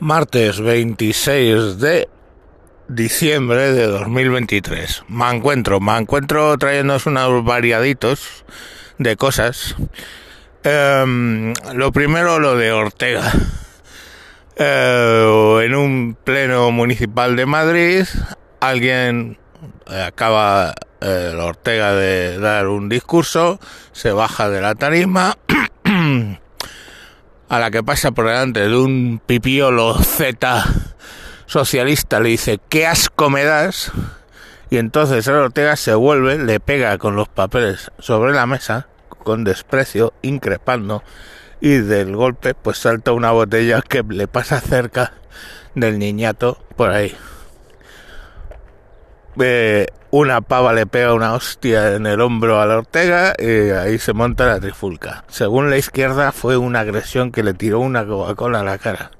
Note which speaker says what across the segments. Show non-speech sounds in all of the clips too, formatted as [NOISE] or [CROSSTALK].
Speaker 1: Martes 26 de diciembre de 2023. Me encuentro, me encuentro trayéndonos unos variaditos de cosas. Em, lo primero, lo de Ortega. Eh, en un pleno municipal de Madrid, alguien eh, acaba eh, Ortega de dar un discurso, se baja de la tarima, [CLEARS THROAT] a la que pasa por delante de un pipiolo Z socialista, le dice, ¿qué asco me das? Y entonces el Ortega se vuelve, le pega con los papeles sobre la mesa, con desprecio, increpando, y del golpe pues salta una botella que le pasa cerca del niñato por ahí. Una pava le pega una hostia en el hombro a la Ortega y ahí se monta la trifulca. Según la izquierda fue una agresión que le tiró una Coca-Cola a la cara.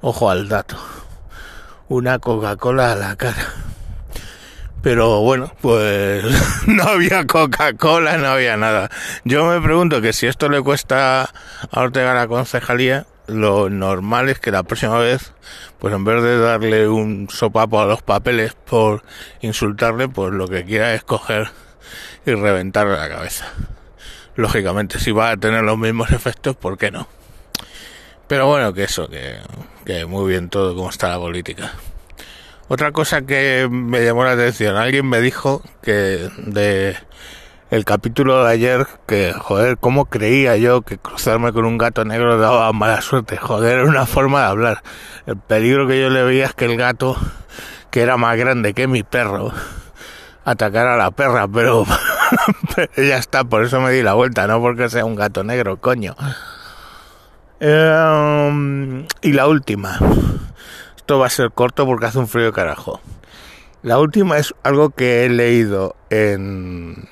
Speaker 1: Ojo al dato. Una Coca-Cola a la cara. Pero bueno, pues [LAUGHS] no había Coca-Cola, no había nada. Yo me pregunto que si esto le cuesta a Ortega la concejalía, lo normal es que la próxima vez, pues en vez de darle un sopapo a los papeles por insultarle, pues lo que quiera es coger y reventarle la cabeza. Lógicamente, si va a tener los mismos efectos, ¿por qué no? Pero bueno, que eso, que, que muy bien todo como está la política. Otra cosa que me llamó la atención, alguien me dijo que de el capítulo de ayer que, joder, cómo creía yo que cruzarme con un gato negro daba mala suerte. Joder, era una forma de hablar. El peligro que yo le veía es que el gato, que era más grande que mi perro, atacara a la perra, pero, [LAUGHS] ya está, por eso me di la vuelta, no porque sea un gato negro, coño. Em, y la última. Esto va a ser corto porque hace un frío carajo. La última es algo que he leído en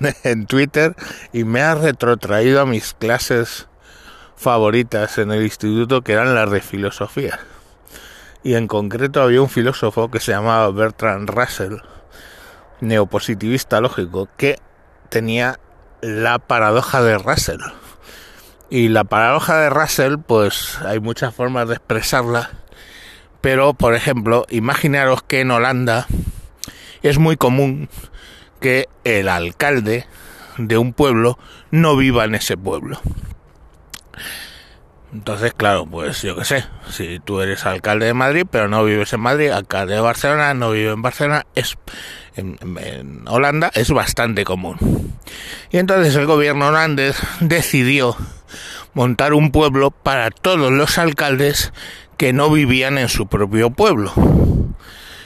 Speaker 1: [LAUGHS] en Twitter y me ha retrotraído a mis clases favoritas en el instituto que eran las de filosofía. Y en concreto había un filósofo que se llamaba Bertrand Russell, neopositivista lógico, que tenía la paradoja de Russell. Y la paradoja de Russell, pues hay muchas formas de expresarla, pero por ejemplo, imaginaros que en Holanda es muy común que el alcalde de un pueblo no viva en ese pueblo. Entonces, claro, pues yo qué sé, si tú eres alcalde de Madrid, pero no vives en Madrid, alcalde de Barcelona, no vive en Barcelona, es en, en Holanda es bastante común. Y entonces el gobierno holandés decidió montar un pueblo para todos los alcaldes que no vivían en su propio pueblo.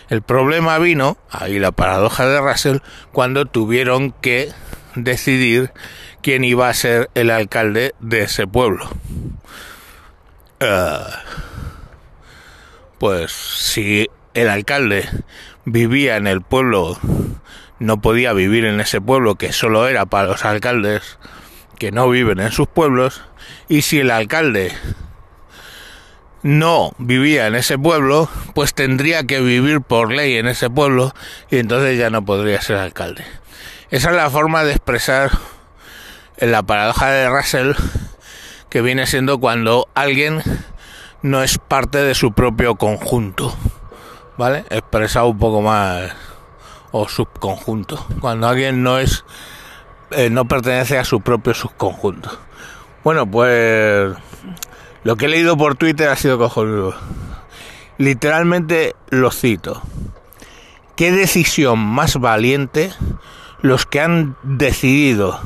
Speaker 1: El problema vino, ahí la paradoja de Russell, cuando tuvieron que decidir quién iba a ser el alcalde de ese pueblo. Uh, pues si el alcalde vivía en el pueblo, no podía vivir en ese pueblo que solo era para los alcaldes que no viven en sus pueblos, y si el alcalde no vivía en ese pueblo, pues tendría que vivir por ley en ese pueblo y entonces ya no podría ser alcalde. Esa es la forma de expresar la paradoja de Russell que viene siendo cuando alguien no es parte de su propio conjunto, ¿vale? Expresado un poco más o subconjunto, cuando alguien no es eh, no pertenece a su propio subconjunto. Bueno, pues lo que he leído por Twitter ha sido cojonudo. Literalmente lo cito. ¿Qué decisión más valiente los que han decidido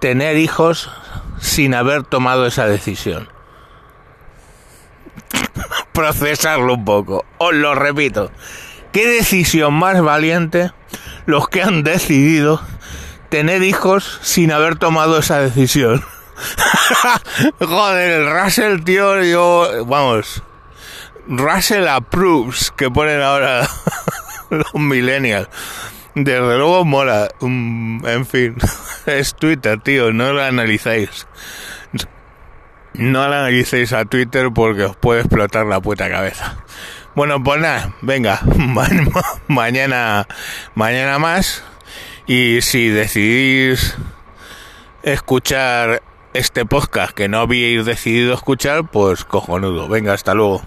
Speaker 1: tener hijos sin haber tomado esa decisión? [LAUGHS] Procesarlo un poco. Os lo repito. ¿Qué decisión más valiente los que han decidido tener hijos sin haber tomado esa decisión? [LAUGHS] [LAUGHS] Joder, el Russell, tío, yo, vamos, Russell approves que ponen ahora [LAUGHS] los millennials. Desde luego mola, mm, en fin, [LAUGHS] es Twitter, tío, no lo analizáis. No lo analicéis a Twitter porque os puede explotar la puta cabeza. Bueno, pues nada, venga, mañana, mañana más. Y si decidís escuchar este podcast que no habíais decidido escuchar, pues cojonudo. Venga, hasta luego.